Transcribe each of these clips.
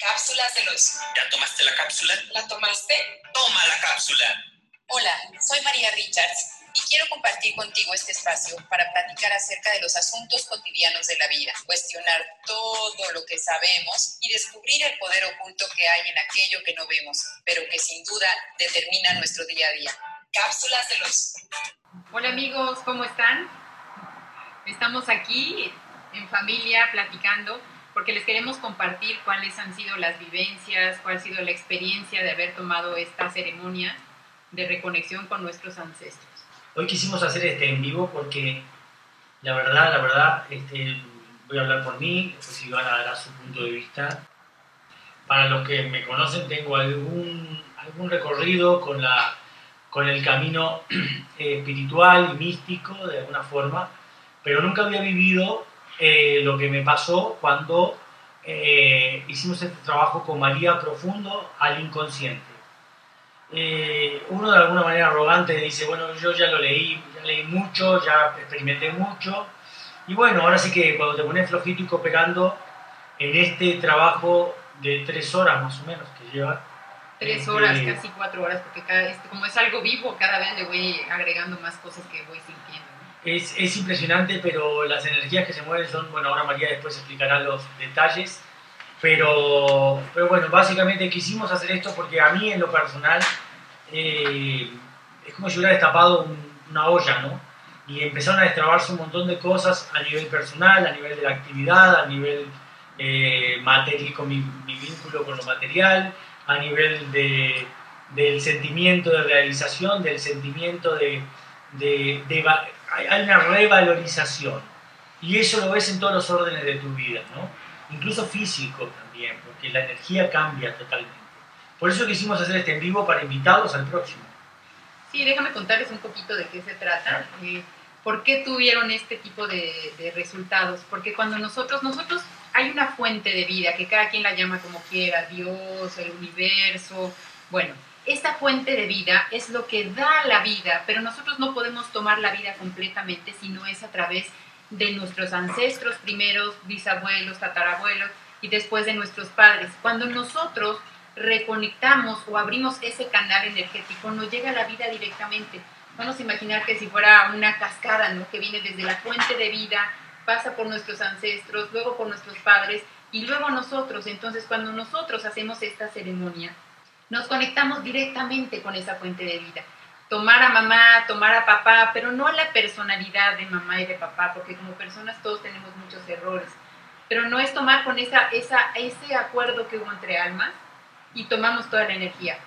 Cápsulas de los. ¿Ya tomaste la cápsula? ¿La tomaste? Toma la cápsula. Hola, soy María Richards y quiero compartir contigo este espacio para platicar acerca de los asuntos cotidianos de la vida, cuestionar todo lo que sabemos y descubrir el poder oculto que hay en aquello que no vemos, pero que sin duda determina nuestro día a día. Cápsulas de los. Hola amigos, ¿cómo están? Estamos aquí en familia platicando porque les queremos compartir cuáles han sido las vivencias, cuál ha sido la experiencia de haber tomado esta ceremonia de reconexión con nuestros ancestros. Hoy quisimos hacer este en vivo porque la verdad, la verdad, este, voy a hablar por mí, después Iván dará su punto de vista. Para los que me conocen, tengo algún, algún recorrido con, la, con el camino eh, espiritual y místico, de alguna forma, pero nunca había vivido eh, lo que me pasó cuando eh, hicimos este trabajo con María Profundo al inconsciente. Eh, uno de alguna manera arrogante dice, bueno, yo ya lo leí, ya leí mucho, ya experimenté mucho, y bueno, ahora sí que cuando te pones flojito y cooperando en este trabajo de tres horas más o menos que lleva. Tres este, horas, casi cuatro horas, porque cada, este, como es algo vivo, cada vez le voy agregando más cosas que voy sintiendo. Es, es, impresionante, pero las energías que se mueven son, bueno, ahora María después explicará los detalles, pero, pero bueno, básicamente quisimos hacer esto porque a mí en lo personal eh, es como si hubiera destapado una olla, ¿no? Y empezaron a destrabarse un montón de cosas a nivel personal, a nivel de la actividad, a nivel eh, material, con mi, vínculo con lo material, a nivel de, del sentimiento de realización, del sentimiento de, de, de hay una revalorización. Y eso lo ves en todos los órdenes de tu vida, ¿no? Incluso físico también, porque la energía cambia totalmente. Por eso quisimos hacer este en vivo para invitarlos al próximo. Sí, déjame contarles un poquito de qué se trata. Eh, ¿Por qué tuvieron este tipo de, de, resultados? Porque cuando nosotros, nosotros hay una fuente de vida que cada quien la llama como quiera, Dios, el universo, bueno, esta fuente de vida es lo que da la vida, pero nosotros no podemos tomar la vida completamente si no es a través de nuestros ancestros primeros, bisabuelos, tatarabuelos y después de nuestros padres. Cuando nosotros reconectamos o abrimos ese canal energético, nos llega la vida directamente. Vamos a imaginar que si fuera una cascada, ¿no? Que viene desde la fuente de vida, pasa por nuestros ancestros, luego por nuestros padres y luego nosotros. Entonces, cuando nosotros hacemos esta ceremonia, nos conectamos directamente con esa fuente de vida. Tomar a mamá, tomar a papá, pero no a la personalidad de mamá y de papá, porque como personas todos tenemos muchos errores. Pero no es tomar con esa, esa, ese acuerdo que hubo entre almas y tomamos toda la energía.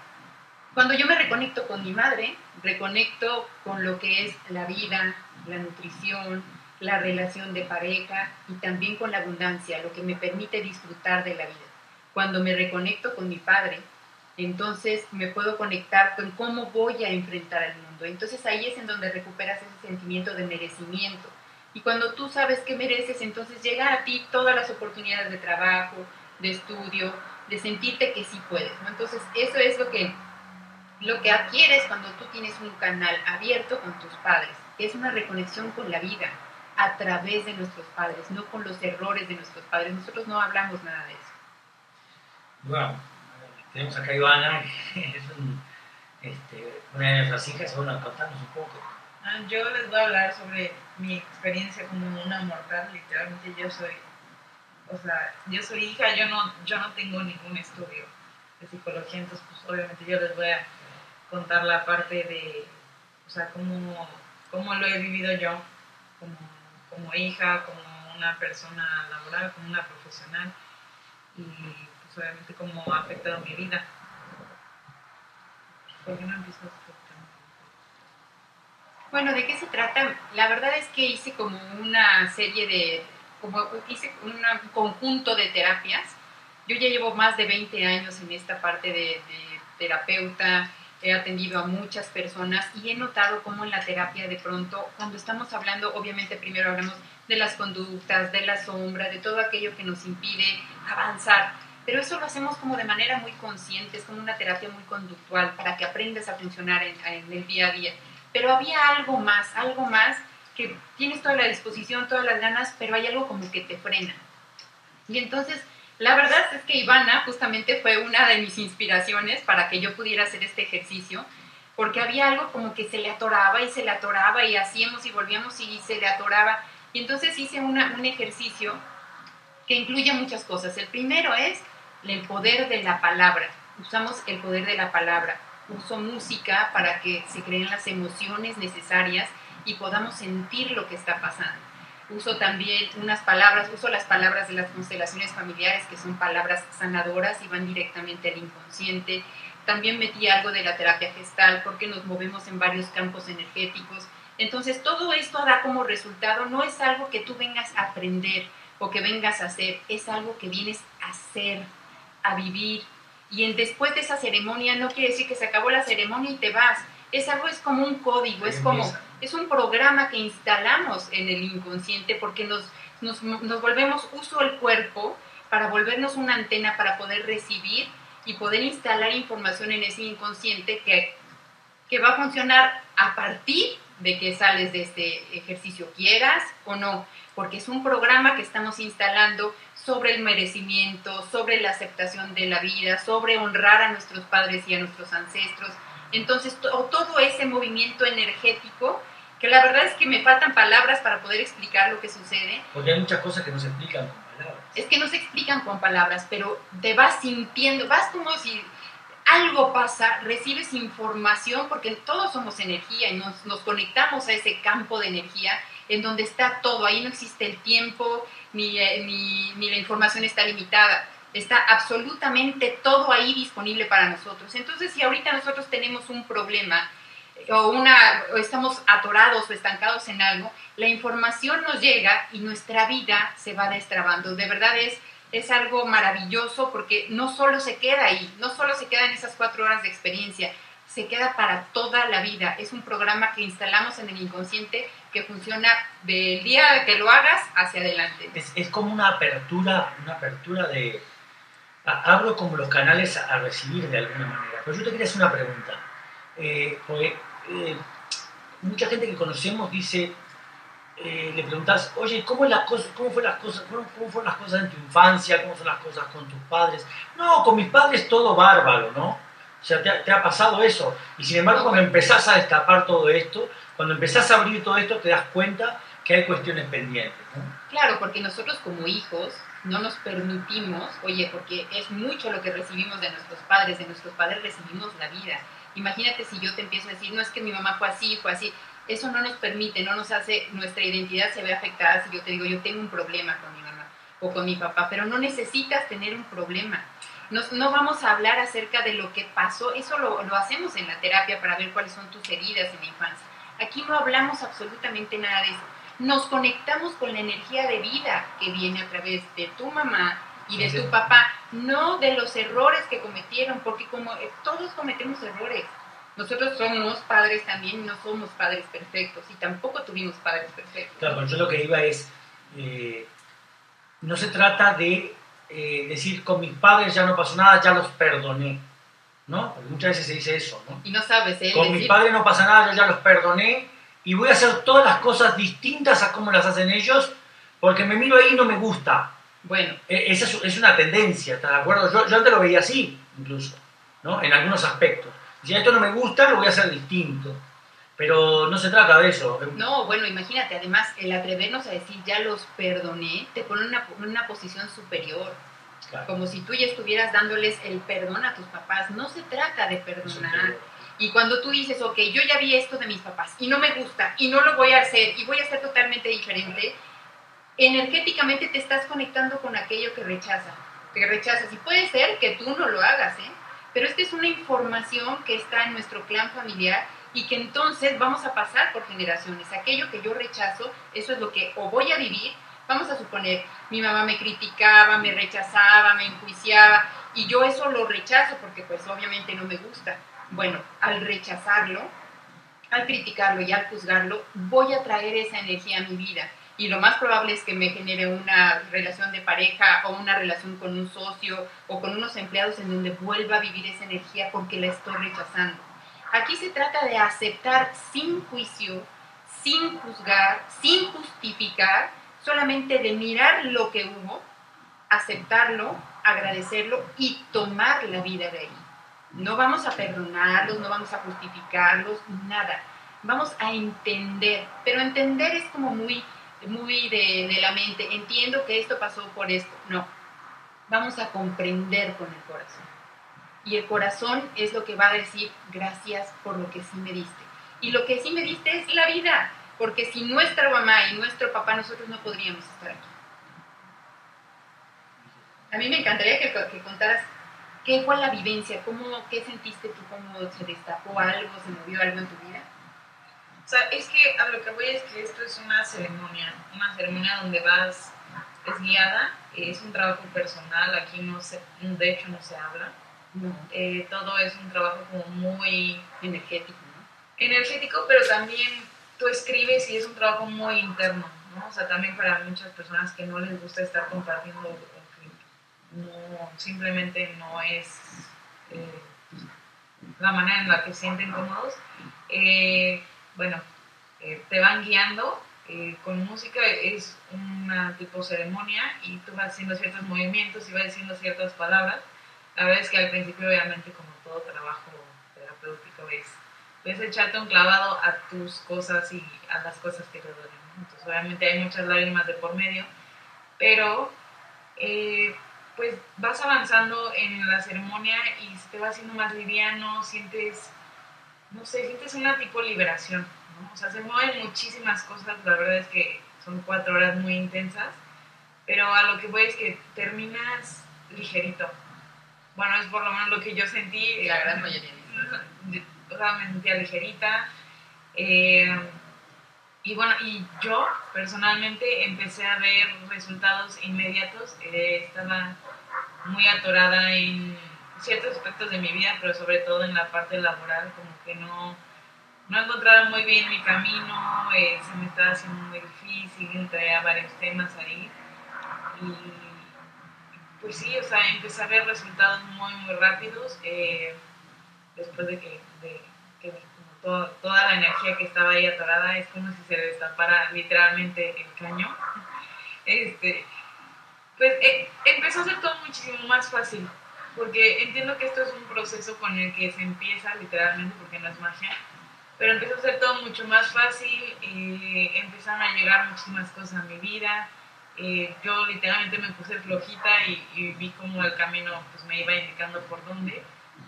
Cuando yo me reconecto con mi madre, reconecto con lo que es la vida, la nutrición, la relación de pareja y también con la abundancia, lo que me permite disfrutar de la vida. Cuando me reconecto con mi padre, entonces me puedo conectar con cómo voy a enfrentar al mundo. Entonces ahí es en donde recuperas ese sentimiento de merecimiento. Y cuando tú sabes que mereces, entonces llega a ti todas las oportunidades de trabajo, de estudio, de sentirte que sí puedes. Entonces eso es lo que, lo que adquieres cuando tú tienes un canal abierto con tus padres, es una reconexión con la vida a través de nuestros padres, no con los errores de nuestros padres. Nosotros no hablamos nada de eso. Wow tenemos acá a Ivana, que es este, una de nuestras hijas, bueno, contarnos un poco. Ah, yo les voy a hablar sobre mi experiencia como una mortal, literalmente yo soy, o sea, yo soy hija, yo no, yo no tengo ningún estudio de psicología, entonces pues obviamente yo les voy a contar la parte de, o sea, cómo, cómo lo he vivido yo como, como hija, como una persona laboral, como una profesional pues, obviamente cómo ha afectado mi vida. ¿Por qué no empiezas Bueno, ¿de qué se trata? La verdad es que hice como una serie de, como hice un conjunto de terapias. Yo ya llevo más de 20 años en esta parte de, de terapeuta, he atendido a muchas personas y he notado cómo en la terapia de pronto, cuando estamos hablando, obviamente primero hablamos de las conductas, de la sombra, de todo aquello que nos impide avanzar pero eso lo hacemos como de manera muy consciente, es como una terapia muy conductual para que aprendas a funcionar en, el día a día. Pero había algo más, algo más que tienes toda la disposición, todas las ganas, pero hay algo como que te frena. Y entonces La verdad es que Ivana justamente fue una de mis inspiraciones para que yo pudiera hacer este ejercicio, porque había algo como que se le atoraba y se le atoraba y hacíamos y volvíamos y se le atoraba. Y entonces hice un ejercicio que incluye muchas cosas. El primero es el poder de la palabra. Usamos el poder de la palabra. Uso música para que se creen las emociones necesarias y podamos sentir lo que está pasando. Uso también unas palabras, uso las palabras de las constelaciones familiares, que son palabras sanadoras y van directamente al inconsciente. También metí algo de la terapia gestal porque nos movemos en varios campos energéticos. Entonces, todo esto da como resultado, no es algo que tú vengas a aprender o que vengas a hacer, es algo que vienes a hacer, a vivir. Y en, después de esa ceremonia no quiere decir que se acabó la ceremonia y te vas. Es algo, es como un código, es como, es un programa que instalamos en el inconsciente porque nos, nos, nos volvemos uso el cuerpo para volvernos una antena para poder recibir y poder instalar información en ese inconsciente que, que va a funcionar a partir de que sales de este ejercicio, quieras o no, porque es un programa que estamos instalando sobre el merecimiento, sobre la aceptación de la vida, sobre honrar a nuestros padres y a nuestros ancestros. Entonces, todo ese movimiento energético, que la verdad es que me faltan palabras para poder explicar lo que sucede. Porque hay muchas cosas que no se explican con palabras. Es que no se explican con palabras, pero te vas sintiendo, vas como si algo pasa, recibes información, porque todos somos energía y nos, nos conectamos a ese campo de energía en donde está todo, ahí no existe el tiempo, ni, eh, ni, ni, la información está limitada, está absolutamente todo ahí disponible para nosotros. Entonces, si ahorita nosotros tenemos un problema eh, o, una, o estamos atorados o estancados en algo, la información nos llega y nuestra vida se va destrabando. De verdad es, es algo maravilloso porque no solo se queda ahí, no solo se queda en esas cuatro horas de experiencia, se queda para toda la vida. Es un programa que instalamos en el inconsciente que funciona del día que lo hagas hacia adelante. Es, como una apertura, una apertura de... Abro como los canales a recibir de alguna manera. Pero yo te quería hacer una pregunta. Eh, porque eh, mucha gente que conocemos dice, eh, le preguntas, oye, ¿cómo, la cosa, cómo, fue las cosas, cómo, ¿cómo fueron las cosas en tu infancia? ¿Cómo son las cosas con tus padres? No, con mis padres todo bárbaro, ¿no? O sea, te ha, pasado eso. Y sin embargo, cuando empezás a destapar todo esto, cuando empezás a abrir todo esto, te das cuenta que hay cuestiones pendientes. Claro, porque nosotros como hijos no nos permitimos, oye, porque es mucho lo que recibimos de nuestros padres, de nuestros padres recibimos la vida. Imagínate si yo te empiezo a decir, no es que mi mamá fue así, fue así. Eso no nos permite, no nos hace, nuestra identidad se ve afectada si yo te digo, yo tengo un problema con mi mamá o con mi papá, pero no necesitas tener un problema. No, no vamos a hablar acerca de lo que pasó, eso lo, lo hacemos en la terapia para ver cuáles son tus heridas en la infancia. Aquí no hablamos absolutamente nada de eso. Nos conectamos con la energía de vida que viene a través de tu mamá y de tu papá, no de los errores que cometieron, porque como eh, todos cometemos errores, nosotros somos padres también, no somos padres perfectos y tampoco tuvimos padres perfectos. Claro, yo lo que iba es, eh, no se trata de eh, decir con mis padres ya no pasó nada, ya los perdoné, ¿no? Porque muchas veces se dice eso, ¿no? Y no sabes, ¿eh? Con Decir- mis padres no pasa nada, yo ya los perdoné y voy a hacer todas las cosas distintas a cómo las hacen ellos porque me miro ahí y no me gusta. Bueno, E- Esa es, es una tendencia, ¿estás de acuerdo? Yo, yo antes lo veía así, incluso, ¿no? En algunos aspectos. Si esto no me gusta, lo voy a hacer distinto. Pero no se trata de eso. no, bueno, imagínate, además, el atrevernos a decir ya los perdoné, te pone en una, una posición superior. Claro. como si tú ya estuvieras dándoles el perdón a tus papás. No se trata de perdonar. Y cuando tú dices, ok, yo ya vi esto de mis papás y no me gusta y no lo voy a hacer y voy a ser totalmente diferente, energéticamente te estás conectando con aquello que rechaza, que rechazas. Y puede ser que tú no lo hagas, ¿eh? Pero esta es una información que está en nuestro clan familiar y que entonces vamos a pasar por generaciones. Aquello que yo rechazo, eso es lo que o voy a vivir. Vamos a suponer, mi mamá me criticaba, me rechazaba, me enjuiciaba y yo eso lo rechazo porque pues obviamente no me gusta. Bueno, al rechazarlo, al criticarlo y al juzgarlo, voy a traer esa energía a mi vida. Y lo más probable es que me genere una relación de pareja o una relación con un socio o con unos empleados en donde vuelva a vivir esa energía porque la estoy rechazando. Aquí se trata de aceptar sin juicio, sin juzgar, sin justificar, solamente de mirar lo que hubo, aceptarlo agradecerlo y tomar la vida de ahí. No vamos a perdonarlos, no vamos a justificarlos, nada. Vamos a entender, pero entender es como muy, muy de, de la mente. Entiendo que esto pasó por esto. No, vamos a comprender con el corazón. Y el corazón es lo que va a decir gracias por lo que sí me diste. Y lo que sí me diste es la vida, porque sin nuestra mamá y nuestro papá nosotros no podríamos estar aquí. A mí me encantaría que, que contaras qué fue la vivencia, cómo, qué sentiste tú, cómo se destapó algo, se movió algo en tu vida. O sea, es que a lo que voy es que esto es una ceremonia, una ceremonia donde vas, es guiada, es un trabajo personal, aquí no se, de hecho no se habla. No, Eh, todo es un trabajo como muy energético, ¿no? energético, pero también tú escribes y es un trabajo muy interno, ¿no? O sea, también para muchas personas que no les gusta estar compartiendo, no, simplemente no es eh, la manera en la que se sienten cómodos, eh, bueno, eh, te van guiando. eh, con música es una tipo ceremonia y tú vas haciendo ciertos movimientos y vas diciendo ciertas palabras. La verdad es que al principio, obviamente, como todo trabajo terapéutico, es es echarte un clavado a tus cosas y a las cosas que te duelen. Entonces, obviamente hay muchas lágrimas de por medio, pero eh, pues vas avanzando en la ceremonia y te va haciendo más liviano, sientes, no sé, sientes una tipo liberación, ¿no? O sea, se mueven muchísimas cosas, la verdad es que son cuatro horas muy intensas, pero a lo que voy es que terminas ligerito. Bueno, es por lo menos lo que yo sentí. La gran mayoría. O sea, me sentía ligerita. eh, y bueno, y yo personalmente empecé a ver resultados inmediatos. eh, estaba muy atorada en ciertos aspectos de mi vida, pero sobre todo en la parte laboral, como que no, no encontraba muy bien mi camino, eh, se me estaba haciendo muy difícil, traía varios temas ahí. Y pues sí, o sea, empecé a ver resultados muy, muy rápidos eh, después de que, de, que toda la energía que estaba ahí atorada es como si se destapara literalmente el caño. Este, pues eh, empezó a ser todo muchísimo más fácil, porque entiendo que esto es un proceso con el que se empieza literalmente, porque no es magia, pero empezó a ser todo mucho más fácil, eh, empezaron a llegar muchísimas cosas a mi vida, eh, yo literalmente me puse flojita y, y vi como el camino pues, me iba indicando por dónde.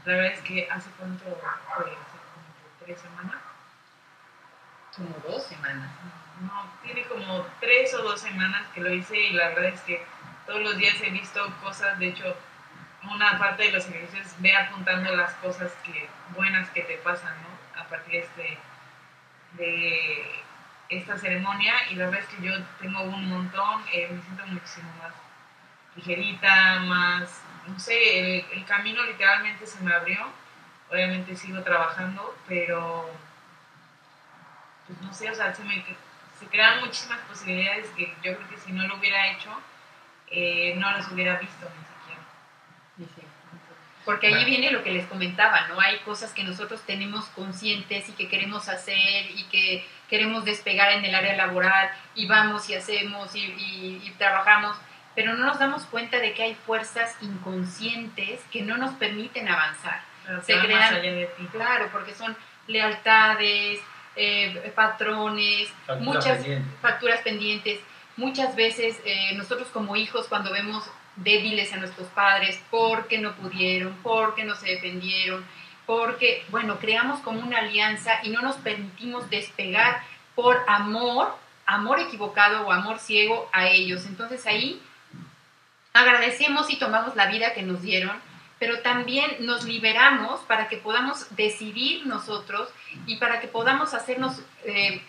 La verdad es que hace cuánto fue, hace como tres semanas. Como dos semanas. No, tiene como tres o dos semanas que lo hice y la verdad es que todos los días he visto cosas, de hecho, una parte de los ejercicios ve apuntando las cosas que, buenas que te pasan, ¿no? A partir de, este, de esta ceremonia y la verdad es que yo tengo un montón, eh, me siento muchísimo más ligerita, más, no sé, el, camino literalmente se me abrió, obviamente sigo trabajando, pero pues no sé, o sea, se me se crean muchísimas posibilidades que yo creo que si no lo hubiera hecho, eh, no las hubiera visto. Porque ahí viene lo que les comentaba, ¿no? Hay cosas que nosotros tenemos conscientes y que queremos hacer y que queremos despegar en el área laboral y vamos y hacemos y, y- y trabajamos, pero no nos damos cuenta de que hay fuerzas inconscientes que no nos permiten avanzar. Pero Se crean- más allá de ti. Claro, porque son lealtades, eh, patrones, Facturas muchas pendientes. facturas pendientes. Muchas veces eh, nosotros como hijos cuando vemos débiles a nuestros padres porque no pudieron, porque no se defendieron, porque, bueno, creamos como una alianza y no nos permitimos despegar por amor, amor equivocado o amor ciego a ellos. Entonces ahí agradecemos y tomamos la vida que nos dieron, pero también nos liberamos para que podamos decidir nosotros y para que podamos hacernos eh,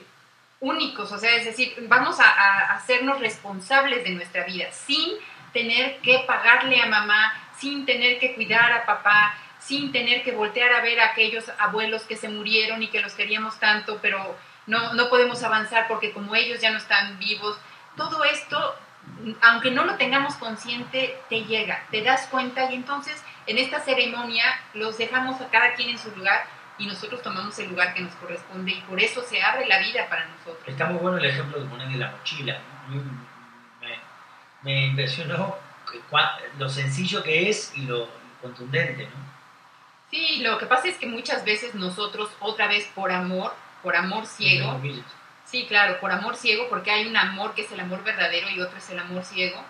únicos, o sea, es decir, vamos a, a hacernos responsables de nuestra vida sin tener que pagarle a mamá, sin tener que cuidar a papá, sin tener que voltear a ver a aquellos abuelos que se murieron y que los queríamos tanto, pero no, no podemos avanzar porque como ellos ya no están vivos, todo esto, aunque no lo tengamos consciente, te llega, te das cuenta y entonces en esta ceremonia los dejamos a cada quien en su lugar y nosotros tomamos el lugar que nos corresponde y por eso se abre la vida para nosotros. Está muy bueno el ejemplo que pones de la mochila. Me, impresionó lo sencillo que es y lo contundente, ¿no? Sí, lo que pasa es que muchas veces nosotros, otra vez por amor, por amor ciego, sí, claro, por amor ciego, porque hay un amor que es el amor verdadero y otro es el amor ciego,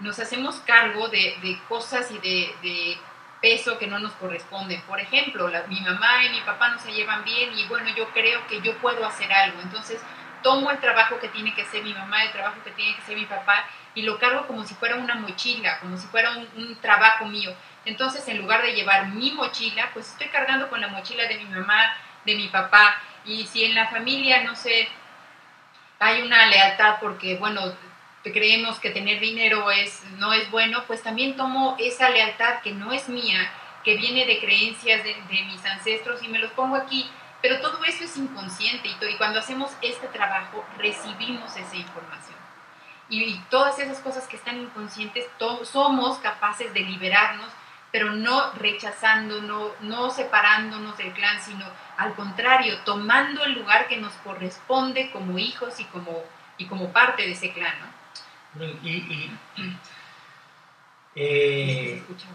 nos hacemos cargo de, de cosas y de, de peso que no nos corresponden. Por ejemplo, la- mi mamá y mi papá no se llevan bien y bueno, yo creo que yo puedo hacer algo. Entonces, tomo el trabajo que tiene que hacer mi mamá, el trabajo que tiene que hacer mi papá y lo cargo como si fuera una mochila, como si fuera un, trabajo mío. Entonces, en lugar de llevar mi mochila, pues estoy cargando con la mochila de mi mamá, de mi papá. Y si en la familia, no sé, hay una lealtad porque, bueno, creemos que tener dinero es, no es bueno, pues también tomo esa lealtad que no es mía, que viene de creencias de mis ancestros y me los pongo aquí. Pero todo eso es inconsciente y, cuando hacemos este trabajo recibimos esa información. Y, y todas esas cosas que están inconscientes, somos capaces de liberarnos, pero no rechazando, no, no separándonos del clan, sino al contrario, tomando el lugar que nos corresponde como hijos y como, y como parte de ese clan. ¿no? Y, se eh, escucha.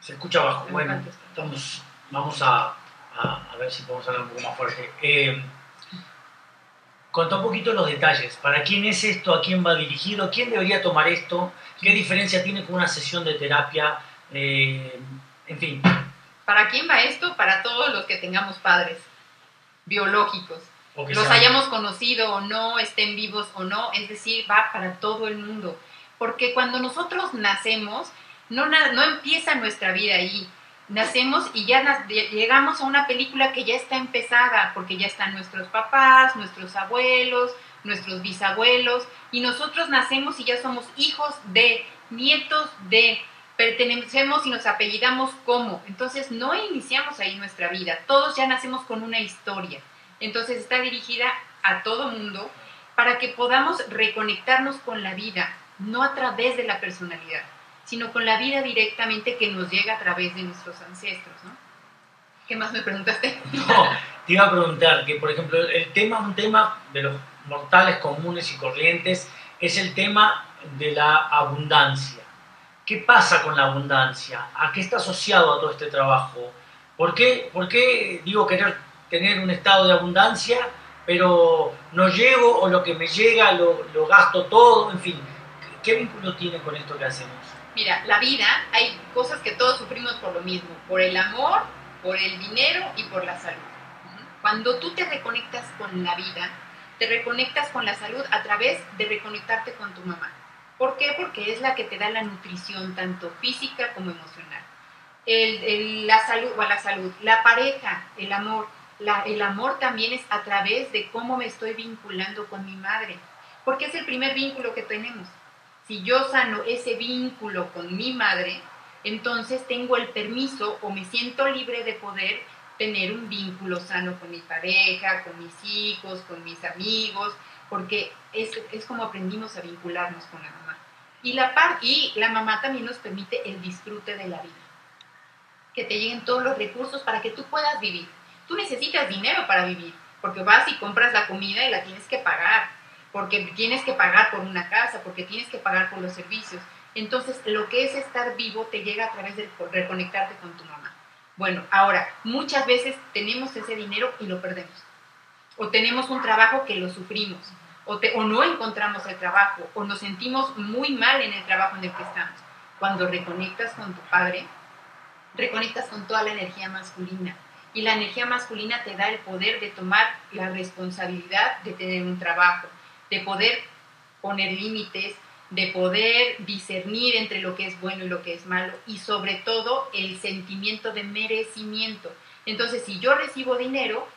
se escucha abajo. Bueno, estamos, vamos a, a- a ver si podemos hablar un poco más fuerte. Eh, contá un poquito los detalles. ¿Para quién es esto? ¿A quién va dirigido? ¿Quién debería tomar esto? ¿Qué diferencia tiene con una sesión de terapia? Eh, en fin, ¿Para quién va esto? Para todos los que tengamos padres biológicos. o que los hayamos conocido o no, estén vivos o no, es decir, va para todo el mundo. Porque cuando nosotros nacemos, no, no empieza nuestra vida ahí. Nacemos y ya llegamos a una película que ya está empezada, porque ya están nuestros papás, nuestros abuelos, nuestros bisabuelos, y nosotros nacemos y ya somos hijos de, nietos de, pertenecemos y nos apellidamos como. Entonces no iniciamos ahí nuestra vida, todos ya nacemos con una historia. Entonces está dirigida a todo mundo para que podamos reconectarnos con la vida, no a través de la personalidad, sino con la vida directamente que nos llega a través de nuestros ancestros, ¿no? ¿Qué más me preguntaste? No, te iba a preguntar que, por ejemplo, el tema, un tema de los mortales comunes y corrientes es el tema de la abundancia. ¿Qué pasa con la abundancia? ¿A qué está asociado a todo este trabajo? ¿Por qué, por qué digo querer tener un estado de abundancia, pero no llego o lo que me llega lo, lo gasto todo? En fin, ¿qué vínculo tiene con esto que hacemos? Mira, la vida, hay cosas que todos sufrimos por lo mismo, por el amor, por el dinero y por la salud. Cuando tú te reconectas con la vida, te reconectas con la salud a través de reconectarte con tu mamá. ¿Por qué? Porque es la que te da la nutrición, tanto física como emocional. El- el- la salud, o la salud, la pareja, el amor. La- el amor también es a través de cómo me estoy vinculando con mi madre, porque es el primer vínculo que tenemos. Si yo sano ese vínculo con mi madre, entonces tengo el permiso o me siento libre de poder tener un vínculo sano con mi pareja, con mis hijos, con mis amigos, porque es, es como aprendimos a vincularnos con la mamá. Y la, par- y la mamá también nos permite el disfrute de la vida, que te lleguen todos los recursos para que tú puedas vivir. Tú necesitas dinero para vivir, porque vas y compras la comida y la tienes que pagar, porque tienes que pagar por una casa, porque tienes que pagar por los servicios. Entonces, lo que es estar vivo te llega a través de reconectarte con tu mamá. Bueno, ahora, muchas veces tenemos ese dinero y lo perdemos. O tenemos un trabajo que lo sufrimos, o, no encontramos el trabajo, o nos sentimos muy mal en el trabajo en el que estamos. Cuando reconectas con tu padre, reconectas con toda la energía masculina. Y la energía masculina te da el poder de tomar la responsabilidad de tener un trabajo, de poder poner límites, de poder discernir entre lo que es bueno y lo que es malo, y sobre todo el sentimiento de merecimiento. Entonces, si yo recibo dinero,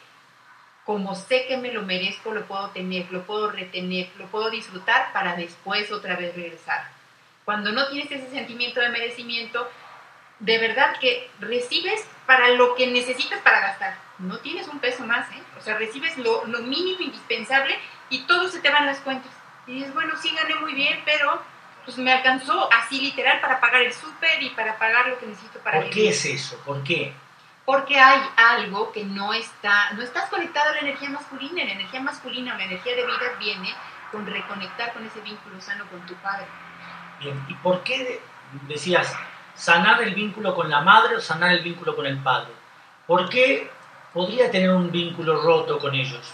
como sé que me lo merezco, lo puedo tener, lo puedo retener, lo puedo disfrutar para después otra vez regresar. Cuando no tienes ese sentimiento de merecimiento, de verdad que recibes para lo que necesitas para gastar. No tienes un peso más, ¿eh? O sea, recibes lo, lo mínimo indispensable y todo se te van las cuentas. Y dices, bueno, sí gané muy bien, pero pues me alcanzó así literal para pagar el súper y para pagar lo que necesito para ¿Por qué vivir. es eso? ¿Por qué? Porque hay algo que no está, no estás conectado a la energía masculina. La energía masculina o la energía de vida viene con reconectar con ese vínculo sano con tu padre. Bien, ¿y por qué de- decías sanar el vínculo con la madre o sanar el vínculo con el padre? ¿Por qué podría tener un vínculo roto con ellos?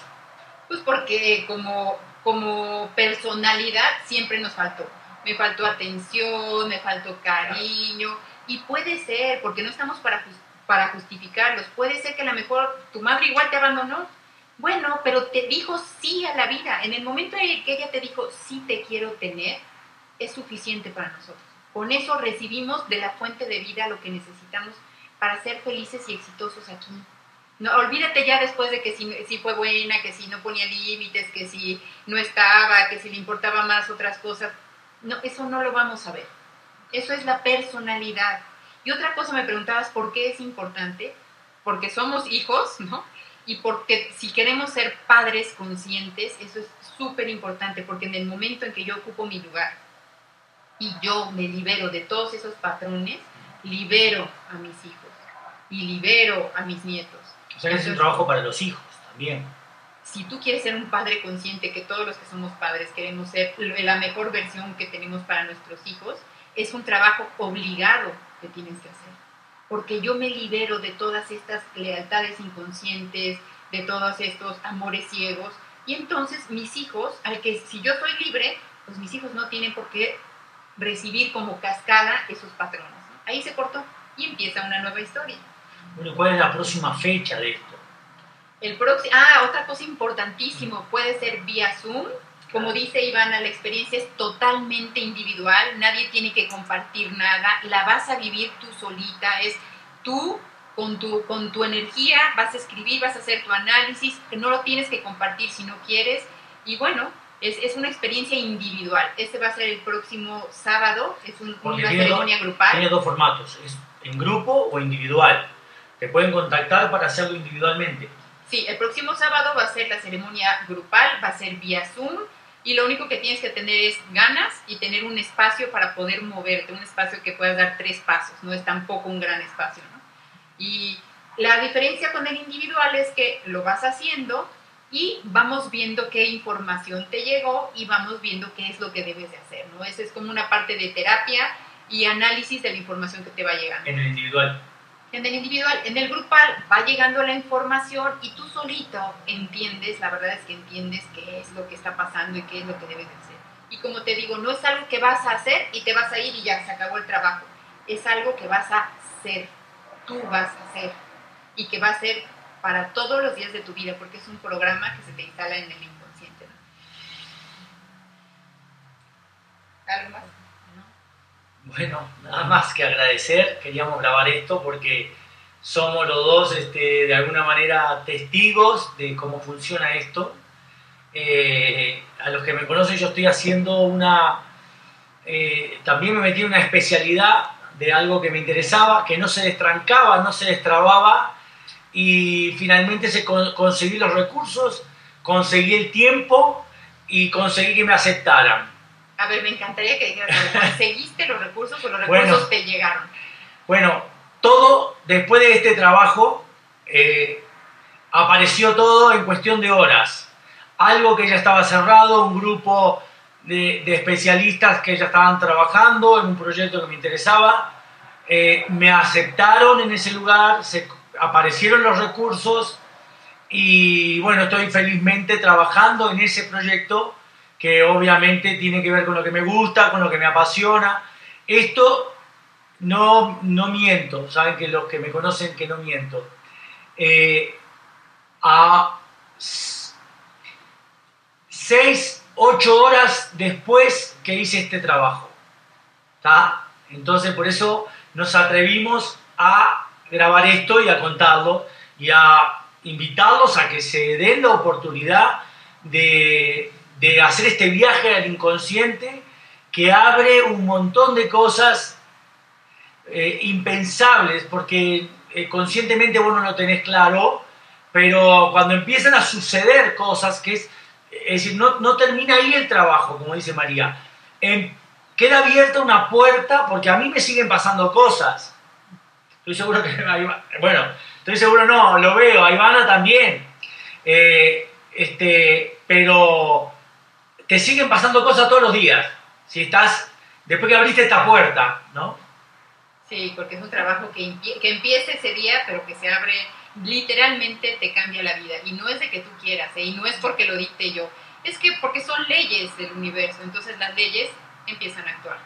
Pues porque como, como personalidad siempre nos faltó. Me faltó atención, me faltó cariño. Y puede ser, porque no estamos para, para justificarlos, puede ser que a lo mejor tu madre igual te abandonó. Bueno, pero te dijo sí a la vida. En el momento en que ella te dijo sí te quiero tener, es suficiente para nosotros. Con eso recibimos de la fuente de vida lo que necesitamos para ser felices y exitosos aquí. No, olvídate ya después de que si, fue buena, que si no ponía límites, que si no estaba, que si le importaba más otras cosas. No, eso no lo vamos a ver. Eso es la personalidad. Y otra cosa me preguntabas, ¿por qué es importante? Porque somos hijos, ¿no? Y porque si queremos ser padres conscientes, eso es súper importante, porque en el momento en que yo ocupo mi lugar y yo me libero de todos esos patrones, libero a mis hijos y libero a mis nietos. O sea es un trabajo para los hijos también. si tú quieres ser un padre consciente, que todos los que somos padres queremos ser la mejor versión que tenemos para nuestros hijos, es un trabajo obligado que tienes que hacer. Porque yo me libero de todas estas lealtades inconscientes, de todos estos amores ciegos, y entonces mis hijos, al que si yo soy libre, pues mis hijos no tienen por qué recibir como cascada esos patrones. ¿no? Ahí se cortó y empieza una nueva historia. Bueno, ¿cuál es la próxima fecha de esto? El próximo, ah, otra cosa importantísimo, puede ser vía Zoom. Como dice Ivana, la experiencia es totalmente individual, nadie tiene que compartir nada, la vas a vivir tú solita, es tú con tu, con tu energía, vas a escribir, vas a hacer tu análisis, no lo tienes que compartir si no quieres. Y bueno, es, es una experiencia individual. Este va a ser el próximo sábado, es un- una tiene dos- ceremonia grupal. Tiene dos formatos, es en grupo o individual. Te pueden contactar para hacerlo individualmente. Sí, el próximo sábado va a ser la ceremonia grupal, va a ser vía Zoom y lo único que tienes que tener es ganas y tener un espacio para poder moverte, un espacio que puedas dar tres pasos, no es tampoco un gran espacio. ¿no? Y la diferencia con el individual es que lo vas haciendo y vamos viendo qué información te llegó y vamos viendo qué es lo que debes de hacer. ¿no? Esa es como una parte de terapia y análisis de la información que te va llegando. En el individual. En el individual, en el grupal va llegando la información y tú solito entiendes, la verdad es que entiendes qué es lo que está pasando y qué es lo que debes de hacer. Y como te digo, no es algo que vas a hacer y te vas a ir y ya se acabó el trabajo. Es algo que vas a hacer, tú vas a hacer y que va a ser para todos los días de tu vida porque es un programa que se te instala en el inconsciente. ¿no? ¿Algo más? ¿No? Bueno, nada más que agradecer. Queríamos grabar esto porque somos los dos, este, de alguna manera, testigos de cómo funciona esto. Eh, a los que me conocen, yo estoy haciendo una. eh, también me metí en una especialidad de algo que me interesaba, que no se destrancaba, no se destrababa, y finalmente se con- conseguí los recursos, conseguí el tiempo y conseguí que me aceptaran. A ver, me encantaría que dijeras. ¿conseguiste los recursos o los Bueno. recursos te llegaron? Bueno, todo después de este trabajo eh, apareció todo en cuestión de horas. Algo que ya estaba cerrado, un grupo de, de especialistas que ya estaban trabajando en un proyecto que me interesaba, eh, me aceptaron en ese lugar, se, aparecieron los recursos y bueno, estoy felizmente trabajando en ese proyecto que obviamente tiene que ver con lo que me gusta, con lo que me apasiona. Esto no, no miento, saben que los que me conocen que no miento. Eh, a s- seis, ocho horas después que hice este trabajo. ¿Está? Entonces por eso nos atrevimos a grabar esto y a contarlo y a invitarlos a que se den la oportunidad de, de hacer este viaje al inconsciente que abre un montón de cosas eh, impensables, porque eh, conscientemente vos no lo tenés claro, pero cuando empiezan a suceder cosas, que es, es decir, no, no termina ahí el trabajo, como dice María, Em, queda abierta una puerta, porque a mí me siguen pasando cosas. Estoy seguro que, bueno, estoy seguro no, lo veo, a Ivana también. Eh, este, pero te siguen pasando cosas todos los días. Si estás después que abriste esta puerta, ¿no? Sí, porque es un trabajo que, que empieza ese día, pero que se abre, literalmente te cambia la vida. Y no es de que tú quieras, ¿eh? y no es porque lo dicte yo, es que porque son leyes del universo, entonces las leyes empiezan a actuar.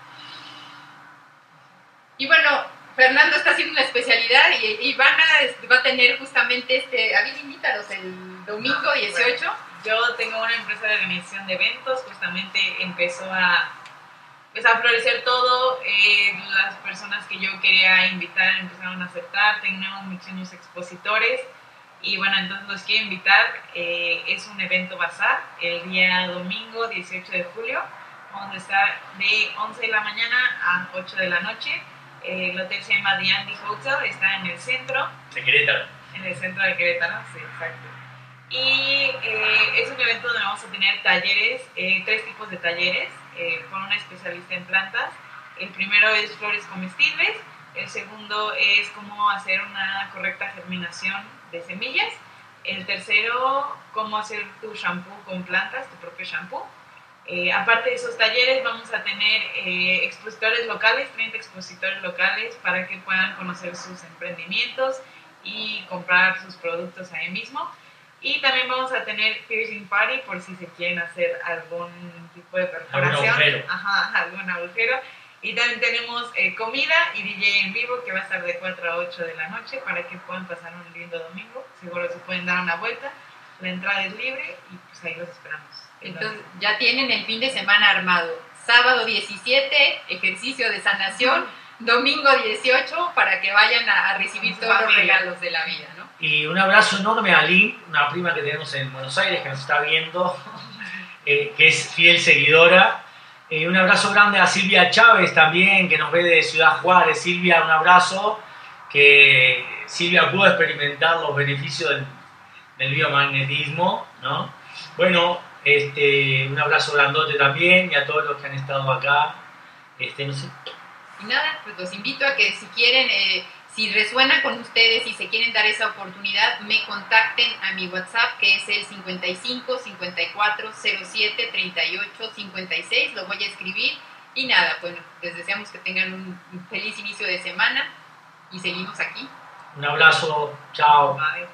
Y bueno, Fernando está haciendo una especialidad y, y van a, va a tener justamente este, Abil, invítalos el domingo 18. Yo tengo una empresa de organización de eventos, justamente empezó a, pues, a florecer todo, eh, las personas que yo quería invitar empezaron a aceptar, tengo muchos expositores y bueno, entonces los quiero invitar, eh, es un evento bazar el día domingo 18 de julio, vamos a estar de 11 de la mañana a 8 de la noche, Eh, el hotel se llama The Andy Hotel, está en el centro, Secretario. en el centro de Querétaro, sí, exacto. Y eh, es un evento donde vamos a tener talleres, eh, tres tipos de talleres, eh, con una especialista en plantas. El primero es flores comestibles, el segundo es cómo hacer una correcta germinación de semillas, el tercero, cómo hacer tu shampoo con plantas, tu propio shampoo. Eh, aparte de esos talleres, vamos a tener eh, expositores locales, 30 expositores locales para que puedan conocer sus emprendimientos y comprar sus productos ahí mismo. Y también vamos a tener piercing party por si se quieren hacer algún tipo de perforación. agujero. Ajá, algún agujero. Y también tenemos eh, comida y DJ en vivo que va a estar de 4 a 8 de la noche para que puedan pasar un lindo domingo. Seguro se pueden dar una vuelta. La entrada es libre y pues ahí los esperamos. Entonces ya tienen el fin de semana armado. Sábado 17, ejercicio de sanación. Domingo 18, para que vayan a, a recibir todos los regalos de la vida, ¿no? Y un abrazo enorme a Lynn, una prima que tenemos en Buenos Aires que nos está viendo, eh, que es fiel seguidora. Eh, un abrazo grande a Silvia Chávez también, que nos ve de Ciudad Juárez. Silvia, un abrazo, que Silvia pudo experimentar los beneficios del, del biomagnetismo, ¿no? Bueno, este, un abrazo grandote también y a todos los que han estado acá. Este, no sé, Y nada, pues los invito a que si quieren, eh, si resuena con ustedes y se quieren dar esa oportunidad, me contacten a mi WhatsApp que es el 55 54 07 38 56. Lo voy a escribir. Y nada, bueno, les deseamos que tengan un feliz inicio de semana y seguimos aquí. un abrazo, chao. Bye.